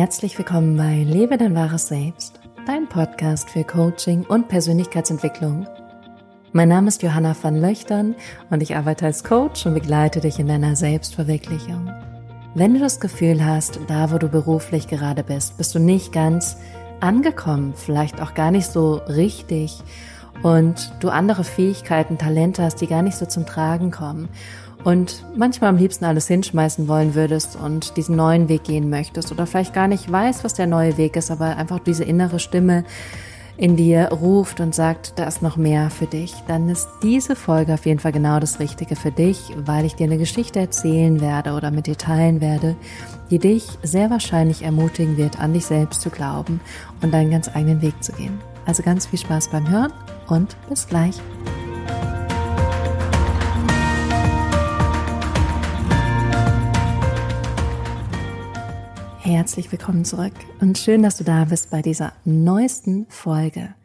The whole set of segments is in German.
Herzlich willkommen bei Lebe dein wahres Selbst, dein Podcast für Coaching und Persönlichkeitsentwicklung. Mein Name ist Johanna van Löchtern und ich arbeite als Coach und begleite dich in deiner Selbstverwirklichung. Wenn du das Gefühl hast, da wo du beruflich gerade bist, bist du nicht ganz angekommen, vielleicht auch gar nicht so richtig und du andere Fähigkeiten, Talente hast, die gar nicht so zum Tragen kommen und manchmal am liebsten alles hinschmeißen wollen würdest und diesen neuen Weg gehen möchtest oder vielleicht gar nicht weißt, was der neue Weg ist, aber einfach diese innere Stimme in dir ruft und sagt, da ist noch mehr für dich, dann ist diese Folge auf jeden Fall genau das Richtige für dich, weil ich dir eine Geschichte erzählen werde oder mit dir teilen werde, die dich sehr wahrscheinlich ermutigen wird, an dich selbst zu glauben und deinen ganz eigenen Weg zu gehen. Also ganz viel Spaß beim Hören und bis gleich. Herzlich willkommen zurück und schön, dass du da bist bei dieser neuesten Folge.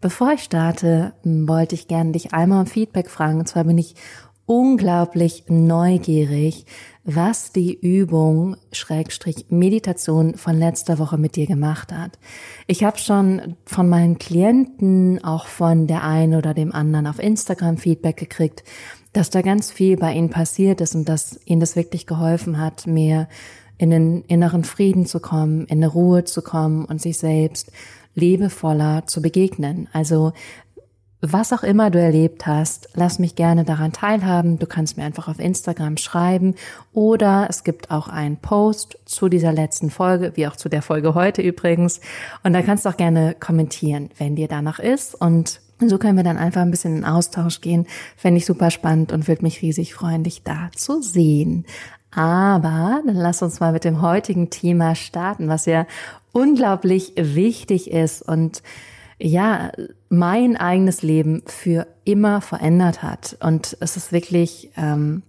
Bevor ich starte, wollte ich gerne dich einmal um Feedback fragen. Und zwar bin ich unglaublich neugierig, was die Übung Schrägstrich Meditation von letzter Woche mit dir gemacht hat. Ich habe schon von meinen Klienten, auch von der einen oder dem anderen auf Instagram Feedback gekriegt, dass da ganz viel bei ihnen passiert ist und dass ihnen das wirklich geholfen hat, mehr in den inneren Frieden zu kommen, in eine Ruhe zu kommen und sich selbst liebevoller zu begegnen. Also was auch immer du erlebt hast, lass mich gerne daran teilhaben. Du kannst mir einfach auf Instagram schreiben oder es gibt auch einen Post zu dieser letzten Folge, wie auch zu der Folge heute übrigens. Und da kannst du auch gerne kommentieren, wenn dir danach ist. Und so können wir dann einfach ein bisschen in Austausch gehen. Fände ich super spannend und würde mich riesig freuen, dich da zu sehen. Aber dann lass uns mal mit dem heutigen Thema starten, was ja unglaublich wichtig ist und ja, mein eigenes Leben für immer verändert hat. Und es ist wirklich ähm,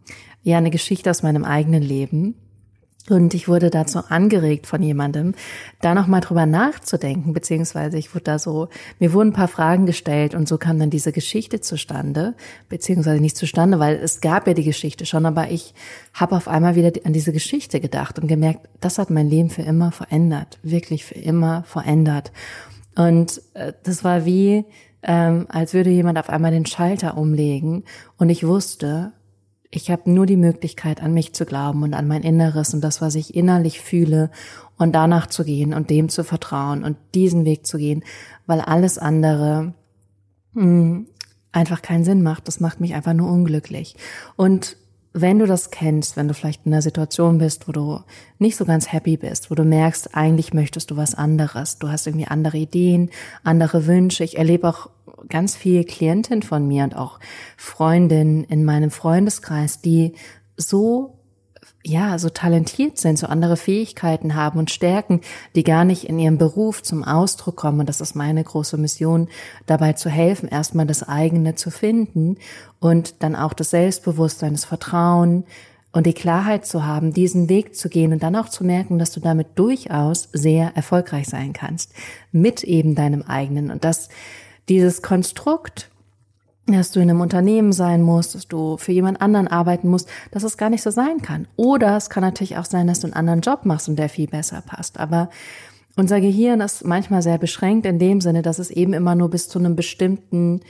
ja eine Geschichte aus meinem eigenen Leben. Und ich wurde dazu angeregt von jemandem, da nochmal drüber nachzudenken, beziehungsweise ich wurde da so, mir wurden ein paar Fragen gestellt und so kam dann diese Geschichte zustande, beziehungsweise nicht zustande, weil es gab ja die Geschichte schon, aber ich habe auf einmal wieder an diese Geschichte gedacht und gemerkt, das hat mein Leben für immer verändert, wirklich für immer verändert. Und äh, das war wie, ähm, als würde jemand auf einmal den Schalter umlegen und ich wusste, ich habe nur die Möglichkeit, an mich zu glauben und an mein Inneres und das, was ich innerlich fühle und danach zu gehen und dem zu vertrauen und diesen Weg zu gehen, weil alles andere mh, hm, einfach keinen Sinn macht. Das macht mich einfach nur unglücklich. Und wenn du das kennst, wenn du vielleicht in einer Situation bist, wo du nicht so ganz happy bist, wo du merkst, eigentlich möchtest du was anderes, du hast irgendwie andere Ideen, andere Wünsche. Ich erlebe auch ganz viele Klientinnen von mir und auch Freundinnen in meinem Freundeskreis, die so ja, so talentiert sind, so andere Fähigkeiten haben und Stärken, die gar nicht in ihrem Beruf zum Ausdruck kommen. Und das ist meine große Mission, dabei zu helfen, erstmal das eigene zu finden und dann auch das Selbstbewusstsein, das Vertrauen und die Klarheit zu haben, diesen Weg zu gehen und dann auch zu merken, dass du damit durchaus sehr erfolgreich sein kannst. Mit eben deinem eigenen. Und dass dieses Konstrukt, dass du in einem Unternehmen sein musst, dass du für jemand anderen arbeiten musst, dass es gar nicht so sein kann. Oder es kann natürlich auch sein, dass du einen anderen Job machst und der viel besser passt. Aber unser Gehirn ist manchmal sehr beschränkt in dem Sinne, dass es eben immer nur bis zu einem bestimmten,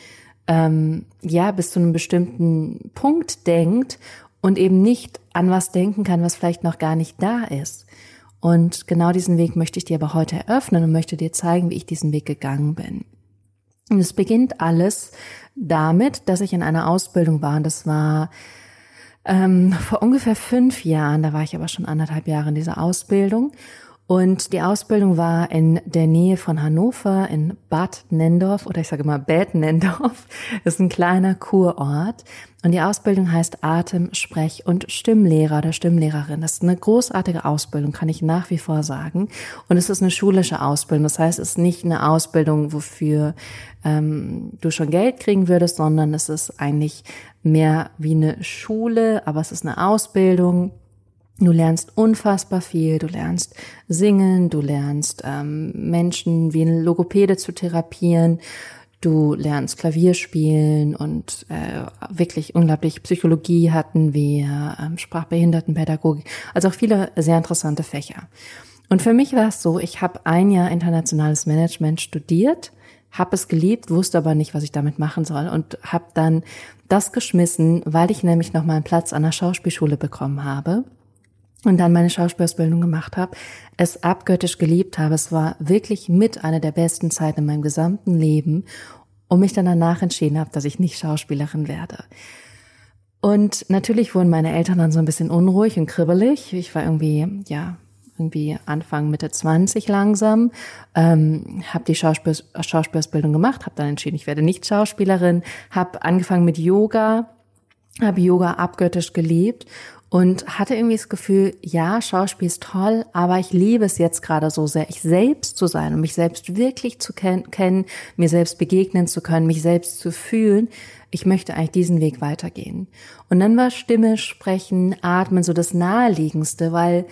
ähm, ja, bis zu einem bestimmten Punkt denkt und eben nicht an was denken kann, was vielleicht noch gar nicht da ist. Und genau diesen Weg möchte ich dir aber heute eröffnen und möchte dir zeigen, wie ich diesen Weg gegangen bin. Und es beginnt alles damit, dass ich in einer Ausbildung war. Und das war ähm, vor ungefähr fünf Jahren. Da war ich aber schon anderthalb Jahre in dieser Ausbildung. Und die Ausbildung war in der Nähe von Hannover in Bad Nendorf oder ich sage mal Bad Nendorf. Das ist ein kleiner Kurort. Und die Ausbildung heißt Atem-, Sprech- und Stimmlehrer oder Stimmlehrerin. Das ist eine großartige Ausbildung, kann ich nach wie vor sagen. Und es ist eine schulische Ausbildung. Das heißt, es ist nicht eine Ausbildung, wofür ähm, du schon Geld kriegen würdest, sondern es ist eigentlich mehr wie eine Schule, aber es ist eine Ausbildung Du lernst unfassbar viel, du lernst singen, du lernst ähm, Menschen wie ein Logopäde zu therapieren, du lernst Klavier spielen und äh, wirklich unglaublich Psychologie hatten wir, ähm, Sprachbehindertenpädagogik, also auch viele sehr interessante Fächer. Und für mich war es so, ich habe ein Jahr internationales Management studiert, habe es geliebt, wusste aber nicht, was ich damit machen soll und habe dann das geschmissen, weil ich nämlich noch mal einen Platz an der Schauspielschule bekommen habe und dann meine Schauspielausbildung gemacht habe, es abgöttisch geliebt habe. Es war wirklich mit einer der besten Zeiten in meinem gesamten Leben und mich dann danach entschieden habe, dass ich nicht Schauspielerin werde. Und natürlich wurden meine Eltern dann so ein bisschen unruhig und kribbelig. Ich war irgendwie, ja, irgendwie Anfang, Mitte 20 langsam, ähm, habe die Schauspiel Schauspielausbildung gemacht, habe dann entschieden, ich werde nicht Schauspielerin, habe angefangen mit Yoga, habe Yoga abgöttisch geliebt und hatte irgendwie das Gefühl, ja, Schauspiel ist toll, aber ich liebe es jetzt gerade so sehr, ich selbst zu sein und mich selbst wirklich zu ken kennen, mir selbst begegnen zu können, mich selbst zu fühlen. Ich möchte eigentlich diesen Weg weitergehen. Und dann war Stimme, Sprechen, Atmen so das Naheliegendste, weil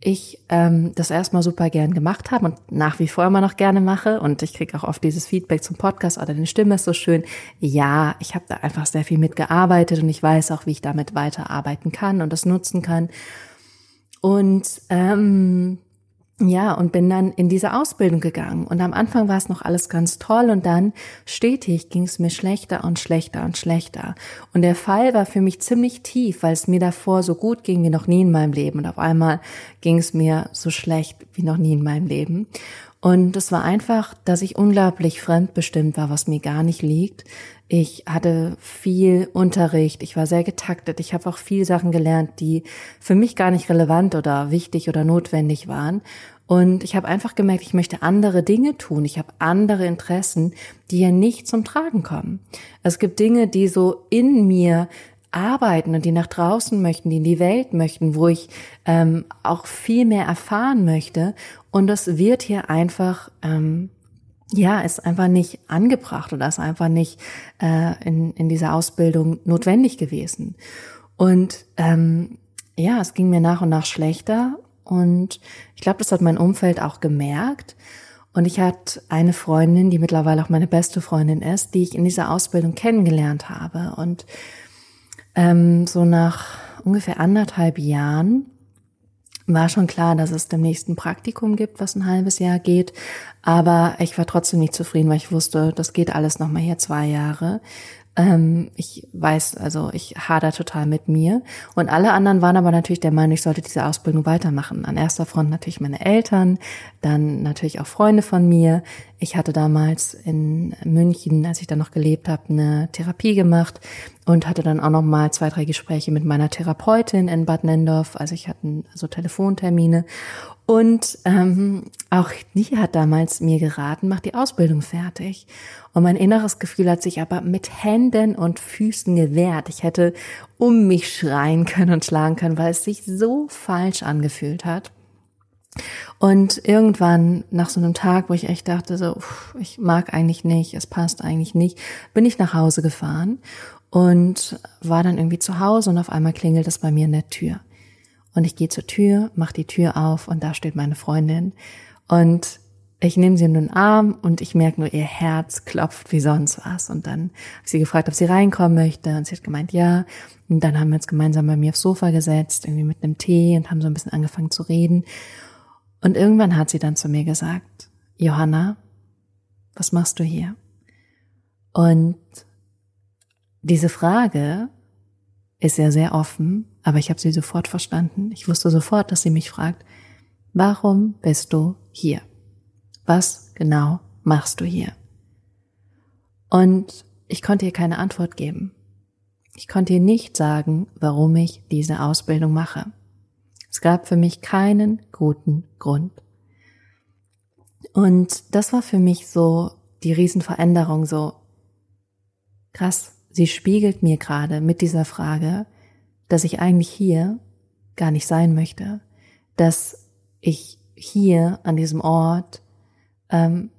ich ähm, das erstmal super gern gemacht habe und nach wie vor immer noch gerne mache. Und ich kriege auch oft dieses Feedback zum Podcast, oder oh, deine Stimme ist so schön. Ja, ich habe da einfach sehr viel mitgearbeitet und ich weiß auch, wie ich damit weiterarbeiten kann und das nutzen kann. Und ähm, ja, und bin dann in diese Ausbildung gegangen. Und am Anfang war es noch alles ganz toll und dann stetig ging es mir schlechter und schlechter und schlechter. Und der Fall war für mich ziemlich tief, weil es mir davor so gut ging wie noch nie in meinem Leben. Und auf einmal ging es mir so schlecht wie noch nie in meinem Leben. Und es war einfach, dass ich unglaublich fremdbestimmt war, was mir gar nicht liegt. Ich hatte viel Unterricht, ich war sehr getaktet, ich habe auch viel Sachen gelernt, die für mich gar nicht relevant oder wichtig oder notwendig waren. Und ich habe einfach gemerkt, ich möchte andere Dinge tun, ich habe andere Interessen, die ja nicht zum Tragen kommen. Es gibt Dinge, die so in mir arbeiten und die nach draußen möchten, die in die Welt möchten, wo ich ähm, auch viel mehr erfahren möchte. Und das wird hier einfach, ähm, ja, ist einfach nicht angebracht oder ist einfach nicht äh, in, in dieser Ausbildung notwendig gewesen. Und ähm, ja, es ging mir nach und nach schlechter und ich glaube, das hat mein Umfeld auch gemerkt. Und ich hatte eine Freundin, die mittlerweile auch meine beste Freundin ist, die ich in dieser Ausbildung kennengelernt habe. Und ähm, so nach ungefähr anderthalb Jahren war schon klar, dass es demnächst ein Praktikum gibt, was ein halbes Jahr geht. Aber ich war trotzdem nicht zufrieden, weil ich wusste, das geht alles nochmal hier zwei Jahre. Ähm, ich weiß, also ich hader total mit mir. Und alle anderen waren aber natürlich der Meinung, ich sollte diese Ausbildung weitermachen. An erster Front natürlich meine Eltern, dann natürlich auch Freunde von mir. Ich hatte damals in München, als ich da noch gelebt habe, eine Therapie gemacht und hatte dann auch noch mal zwei, drei Gespräche mit meiner Therapeutin in Bad Nendorf. Also ich hatte so Telefontermine und ähm, auch die hat damals mir geraten, mach die Ausbildung fertig. Und mein inneres Gefühl hat sich aber mit Händen und Füßen gewehrt. Ich hätte um mich schreien können und schlagen können, weil es sich so falsch angefühlt hat. Und irgendwann nach so einem Tag, wo ich echt dachte, so, ich mag eigentlich nicht, es passt eigentlich nicht, bin ich nach Hause gefahren und war dann irgendwie zu Hause und auf einmal klingelt es bei mir in der Tür. Und ich gehe zur Tür, mache die Tür auf und da steht meine Freundin. Und ich nehme sie in den Arm und ich merke nur, ihr Herz klopft wie sonst was. Und dann habe sie gefragt, ob sie reinkommen möchte. Und sie hat gemeint, ja. Und dann haben wir uns gemeinsam bei mir aufs Sofa gesetzt, irgendwie mit einem Tee und haben so ein bisschen angefangen zu reden. Und irgendwann hat sie dann zu mir gesagt, Johanna, was machst du hier? Und diese Frage ist ja sehr offen, aber ich habe sie sofort verstanden. Ich wusste sofort, dass sie mich fragt, warum bist du hier? Was genau machst du hier? Und ich konnte ihr keine Antwort geben. Ich konnte ihr nicht sagen, warum ich diese Ausbildung mache. Es gab für mich keinen guten Grund. Und das war für mich so die Riesenveränderung, so krass, Sie spiegelt mir gerade mit dieser Frage, dass ich eigentlich hier gar nicht sein möchte, dass ich hier an diesem Ort ähm,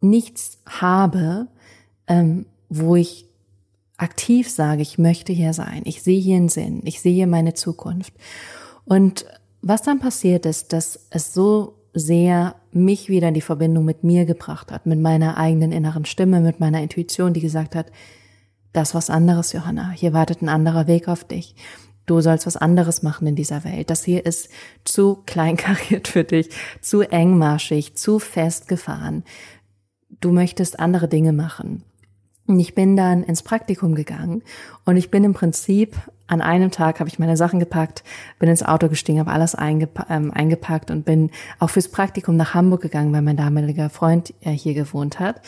nichts habe, ähm, wo ich aktiv sage, ich möchte hier sein, ich sehe hier einen Sinn, ich sehe meine Zukunft. Und was dann passiert ist, dass es so sehr mich wieder in die Verbindung mit mir gebracht hat, mit meiner eigenen inneren Stimme, mit meiner Intuition, die gesagt hat, das was anderes, Johanna. Hier wartet ein anderer Weg auf dich. du sollst was anderes machen in dieser Welt. Das hier ist zu kleinkariert für dich, zu engmaschig, zu festgefahren. Du möchtest andere Dinge machen. Und ich bin dann ins Praktikum gegangen und ich bin im Prinzip an einem Tag habe ich meine Sachen gepackt, bin ins Auto gestiegen, habe alles eingepa ähm, eingepackt und bin auch fürs Praktikum nach Hamburg gegangen, weil mein damaliger Freund äh, hier gewohnt hat.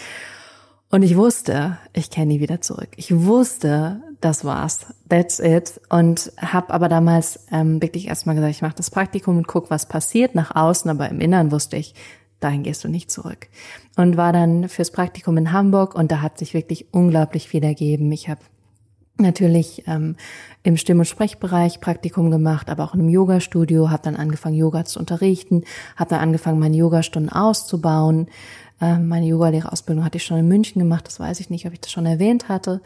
Und ich wusste, ich kenne nie wieder zurück. Ich wusste, das war's, that's it. Und habe aber damals ähm, wirklich erstmal gesagt, ich mache das Praktikum und guck, was passiert nach außen. Aber im Inneren wusste ich, dahin gehst du nicht zurück. Und war dann fürs Praktikum in Hamburg und da hat sich wirklich unglaublich viel ergeben. Ich habe natürlich ähm, im Stimm- und Sprechbereich Praktikum gemacht, aber auch in einem Yoga-Studio, habe dann angefangen, Yoga zu unterrichten, habe dann angefangen, meine Yogastunden auszubauen. Ähm, meine Yogalehrerausbildung hatte ich schon in München gemacht, das weiß ich nicht, ob ich das schon erwähnt hatte.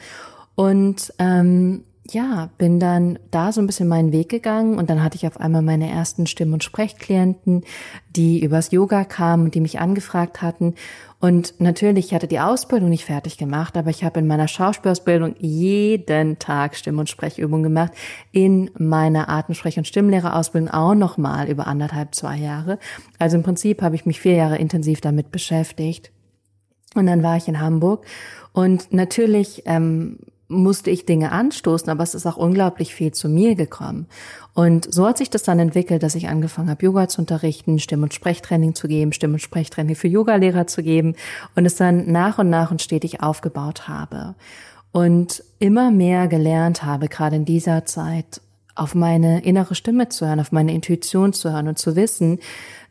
Und ähm, ja, bin dann da so ein bisschen meinen Weg gegangen und dann hatte ich auf einmal meine ersten Stimm- und Sprechklienten, die übers Yoga kamen und die mich angefragt hatten. Und natürlich, ich hatte die Ausbildung nicht fertig gemacht, aber ich habe in meiner Schauspielausbildung jeden Tag Stimm- und Sprechübungen gemacht, in meiner Atemsprech- und Stimmlehrerausbildung auch nochmal über anderthalb, zwei Jahre. Also im Prinzip habe ich mich vier Jahre intensiv damit beschäftigt. Und dann war ich in Hamburg und natürlich ähm, musste ich Dinge anstoßen, aber es ist auch unglaublich viel zu mir gekommen. Und so hat sich das dann entwickelt, dass ich angefangen habe, Yoga zu unterrichten, Stimm- und Sprechtraining zu geben, Stimm- und Sprechtraining für Yogalehrer zu geben und es dann nach und nach und stetig aufgebaut habe. Und immer mehr gelernt habe, gerade in dieser Zeit, auf meine innere Stimme zu hören, auf meine Intuition zu hören und zu wissen,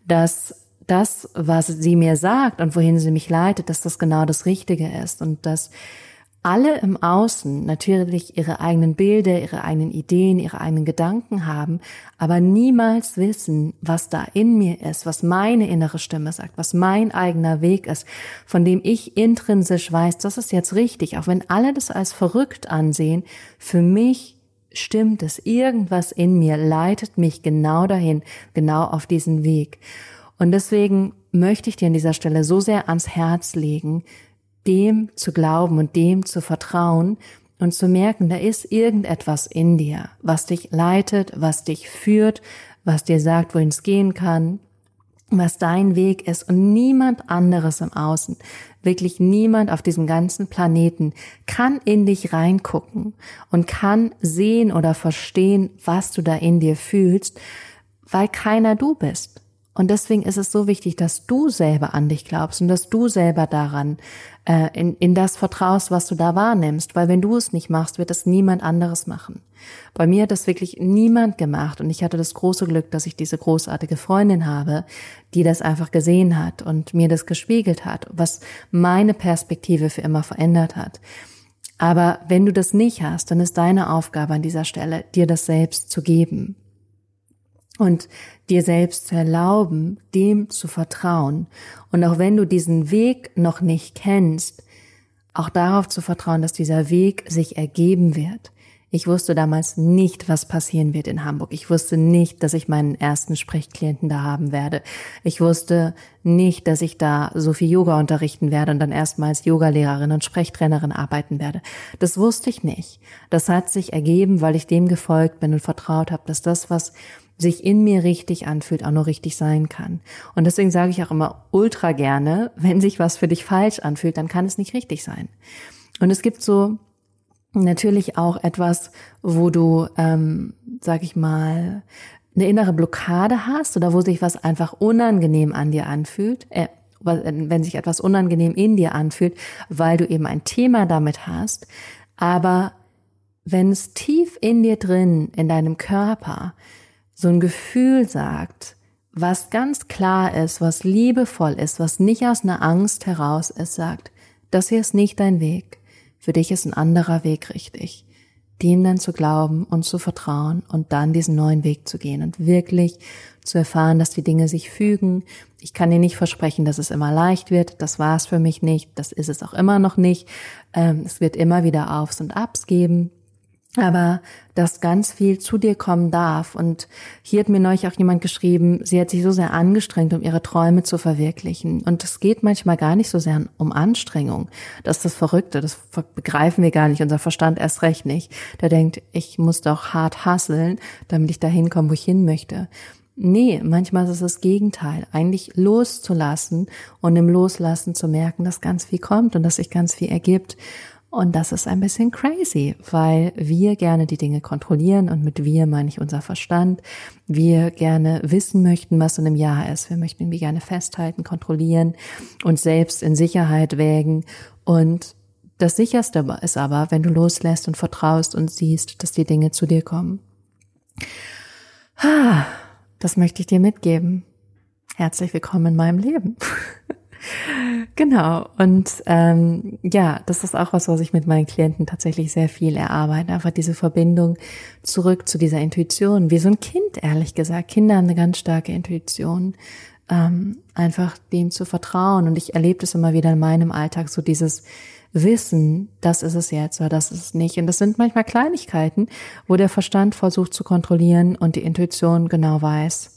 dass das, was sie mir sagt und wohin sie mich leitet, dass das genau das Richtige ist und dass alle im Außen natürlich ihre eigenen Bilder, ihre eigenen Ideen, ihre eigenen Gedanken haben, aber niemals wissen, was da in mir ist, was meine innere Stimme sagt, was mein eigener Weg ist, von dem ich intrinsisch weiß, das ist jetzt richtig, auch wenn alle das als verrückt ansehen, für mich stimmt es, irgendwas in mir leitet mich genau dahin, genau auf diesen Weg. Und deswegen möchte ich dir an dieser Stelle so sehr ans Herz legen, dem zu glauben und dem zu vertrauen und zu merken, da ist irgendetwas in dir, was dich leitet, was dich führt, was dir sagt, wohin es gehen kann, was dein Weg ist und niemand anderes im Außen, wirklich niemand auf diesem ganzen Planeten kann in dich reingucken und kann sehen oder verstehen, was du da in dir fühlst, weil keiner du bist. Und deswegen ist es so wichtig, dass du selber an dich glaubst und dass du selber daran äh, in, in das vertraust, was du da wahrnimmst. Weil wenn du es nicht machst, wird es niemand anderes machen. Bei mir hat das wirklich niemand gemacht und ich hatte das große Glück, dass ich diese großartige Freundin habe, die das einfach gesehen hat und mir das gespiegelt hat, was meine Perspektive für immer verändert hat. Aber wenn du das nicht hast, dann ist deine Aufgabe an dieser Stelle, dir das selbst zu geben und dir selbst zu erlauben, dem zu vertrauen. Und auch wenn du diesen Weg noch nicht kennst, auch darauf zu vertrauen, dass dieser Weg sich ergeben wird. Ich wusste damals nicht, was passieren wird in Hamburg. Ich wusste nicht, dass ich meinen ersten Sprechklienten da haben werde. Ich wusste nicht, dass ich da so viel Yoga unterrichten werde und dann erstmals Yogalehrerin und Sprechtrainerin arbeiten werde. Das wusste ich nicht. Das hat sich ergeben, weil ich dem gefolgt bin und vertraut habe, dass das, was sich in mir richtig anfühlt, auch nur richtig sein kann. Und deswegen sage ich auch immer ultra gerne, wenn sich was für dich falsch anfühlt, dann kann es nicht richtig sein. Und es gibt so natürlich auch etwas, wo du, ähm, sag ich mal, eine innere Blockade hast oder wo sich was einfach unangenehm an dir anfühlt, äh, wenn sich etwas unangenehm in dir anfühlt, weil du eben ein Thema damit hast, aber wenn es tief in dir drin, in deinem Körper, so ein Gefühl sagt, was ganz klar ist, was liebevoll ist, was nicht aus einer Angst heraus ist, sagt, das hier ist nicht dein Weg. Für dich ist ein anderer Weg richtig. Dem dann zu glauben und zu vertrauen und dann diesen neuen Weg zu gehen und wirklich zu erfahren, dass die Dinge sich fügen. Ich kann dir nicht versprechen, dass es immer leicht wird. Das war es für mich nicht. Das ist es auch immer noch nicht. Ähm, es wird immer wieder Aufs und Abs geben. Aber dass ganz viel zu dir kommen darf. Und hier hat mir neulich auch jemand geschrieben, sie hat sich so sehr angestrengt, um ihre Träume zu verwirklichen. Und es geht manchmal gar nicht so sehr um Anstrengung. Das ist das Verrückte, das begreifen wir gar nicht, unser Verstand erst recht nicht. Der denkt, ich muss doch hart hasseln, damit ich dahin komme, wo ich hin möchte. Nee, manchmal ist es das Gegenteil, eigentlich loszulassen und im Loslassen zu merken, dass ganz viel kommt und dass sich ganz viel ergibt. Und das ist ein bisschen crazy, weil wir gerne die Dinge kontrollieren und mit wir meine ich unser Verstand. Wir gerne wissen möchten, was in einem Jahr ist. Wir möchten irgendwie gerne festhalten, kontrollieren und selbst in Sicherheit wägen. Und das sicherste ist aber, wenn du loslässt und vertraust und siehst, dass die Dinge zu dir kommen. Das möchte ich dir mitgeben. Herzlich willkommen in meinem Leben. Genau. Und ähm, ja, das ist auch was, was ich mit meinen Klienten tatsächlich sehr viel erarbeite. Einfach diese Verbindung zurück zu dieser Intuition. Wie so ein Kind, ehrlich gesagt. Kinder haben eine ganz starke Intuition. Ähm, einfach dem zu vertrauen. Und ich erlebe das immer wieder in meinem Alltag, so dieses Wissen, das ist es jetzt oder das ist es nicht. Und das sind manchmal Kleinigkeiten, wo der Verstand versucht zu kontrollieren und die Intuition genau weiß,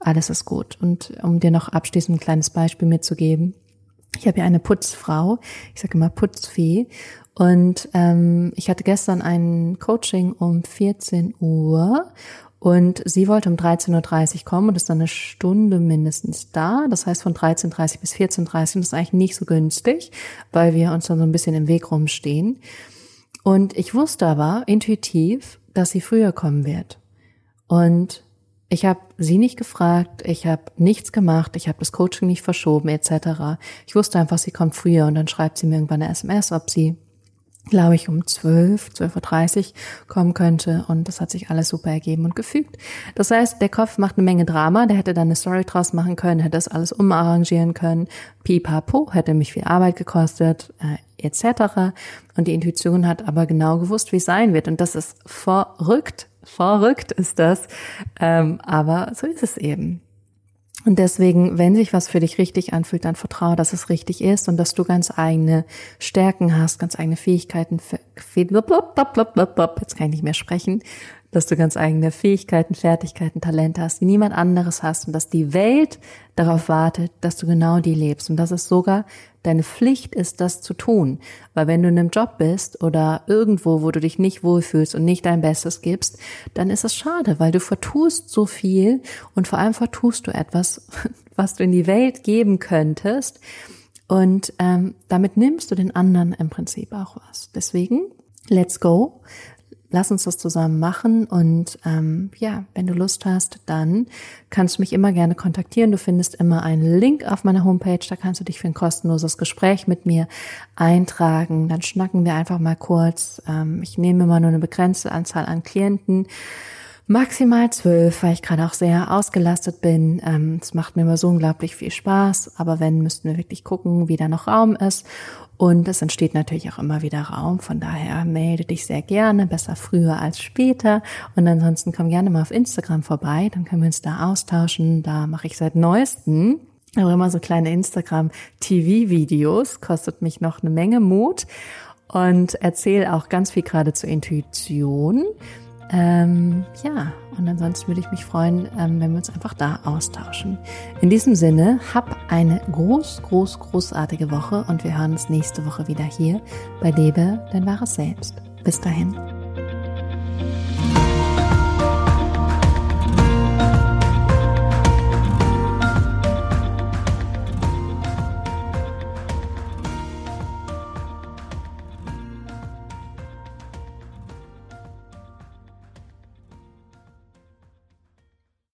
alles ist gut. Und um dir noch abschließend ein kleines Beispiel mitzugeben. Ich habe ja eine Putzfrau, ich sage immer Putzfee. Und ähm, ich hatte gestern ein Coaching um 14 Uhr und sie wollte um 13.30 Uhr kommen und ist dann eine Stunde mindestens da. Das heißt von 13.30 Uhr bis 14.30 Uhr. Ist eigentlich nicht so günstig, weil wir uns dann so ein bisschen im Weg rumstehen. Und ich wusste aber intuitiv, dass sie früher kommen wird. Und ich habe sie nicht gefragt, ich habe nichts gemacht, ich habe das Coaching nicht verschoben etc. Ich wusste einfach, sie kommt früher und dann schreibt sie mir irgendwann eine SMS, ob sie, glaube ich, um 12, 12.30 Uhr kommen könnte und das hat sich alles super ergeben und gefügt. Das heißt, der Kopf macht eine Menge Drama, der hätte dann eine Story draus machen können, hätte das alles umarrangieren können, pipapo, hätte mich viel Arbeit gekostet, äh, etc. Und die Intuition hat aber genau gewusst, wie es sein wird und das ist verrückt, Verrückt ist das. Ähm, aber so ist es eben. Und deswegen, wenn sich was für dich richtig anfühlt, dann vertraue, dass es richtig ist und dass du ganz eigene Stärken hast, ganz eigene Fähigkeiten. Jetzt kann ich nicht mehr sprechen, dass du ganz eigene Fähigkeiten, Fertigkeiten, Talente hast, die niemand anderes hast und dass die Welt darauf wartet, dass du genau die lebst und dass es sogar deine Pflicht ist, das zu tun. Weil wenn du in einem Job bist oder irgendwo, wo du dich nicht wohlfühlst und nicht dein Bestes gibst, dann ist es schade, weil du vertust so viel und vor allem vertust du etwas, was du in die Welt geben könntest. Und ähm, damit nimmst du den anderen im Prinzip auch was. Deswegen, let's go lass uns das zusammen machen und ähm, ja, wenn du Lust hast, dann kannst du mich immer gerne kontaktieren. Du findest immer einen Link auf meiner Homepage, da kannst du dich für ein kostenloses Gespräch mit mir eintragen. Dann schnacken wir einfach mal kurz. Ähm, ich nehme immer nur eine begrenzte Anzahl an Klienten. Maximal zwölf, weil ich gerade auch sehr ausgelastet bin. Ähm, es macht mir immer so unglaublich viel Spaß, aber wenn, müssten wir wirklich gucken, wie da noch Raum ist. Und es entsteht natürlich auch immer wieder Raum. Von daher melde dich sehr gerne, besser früher als später. Und ansonsten komm gerne mal auf Instagram vorbei, dann können wir uns da austauschen. Da mache ich seit neuestem auch immer so kleine Instagram-TV-Videos, kostet mich noch eine Menge Mut und erzähle auch ganz viel gerade zur Intuition. Ähm, ja, und ansonsten würde ich mich freuen, ähm, wenn wir uns einfach da austauschen. In diesem Sinne, hab eine groß, groß, großartige Woche und wir hören uns nächste Woche wieder hier bei Lebe dein wahres Selbst. Bis dahin.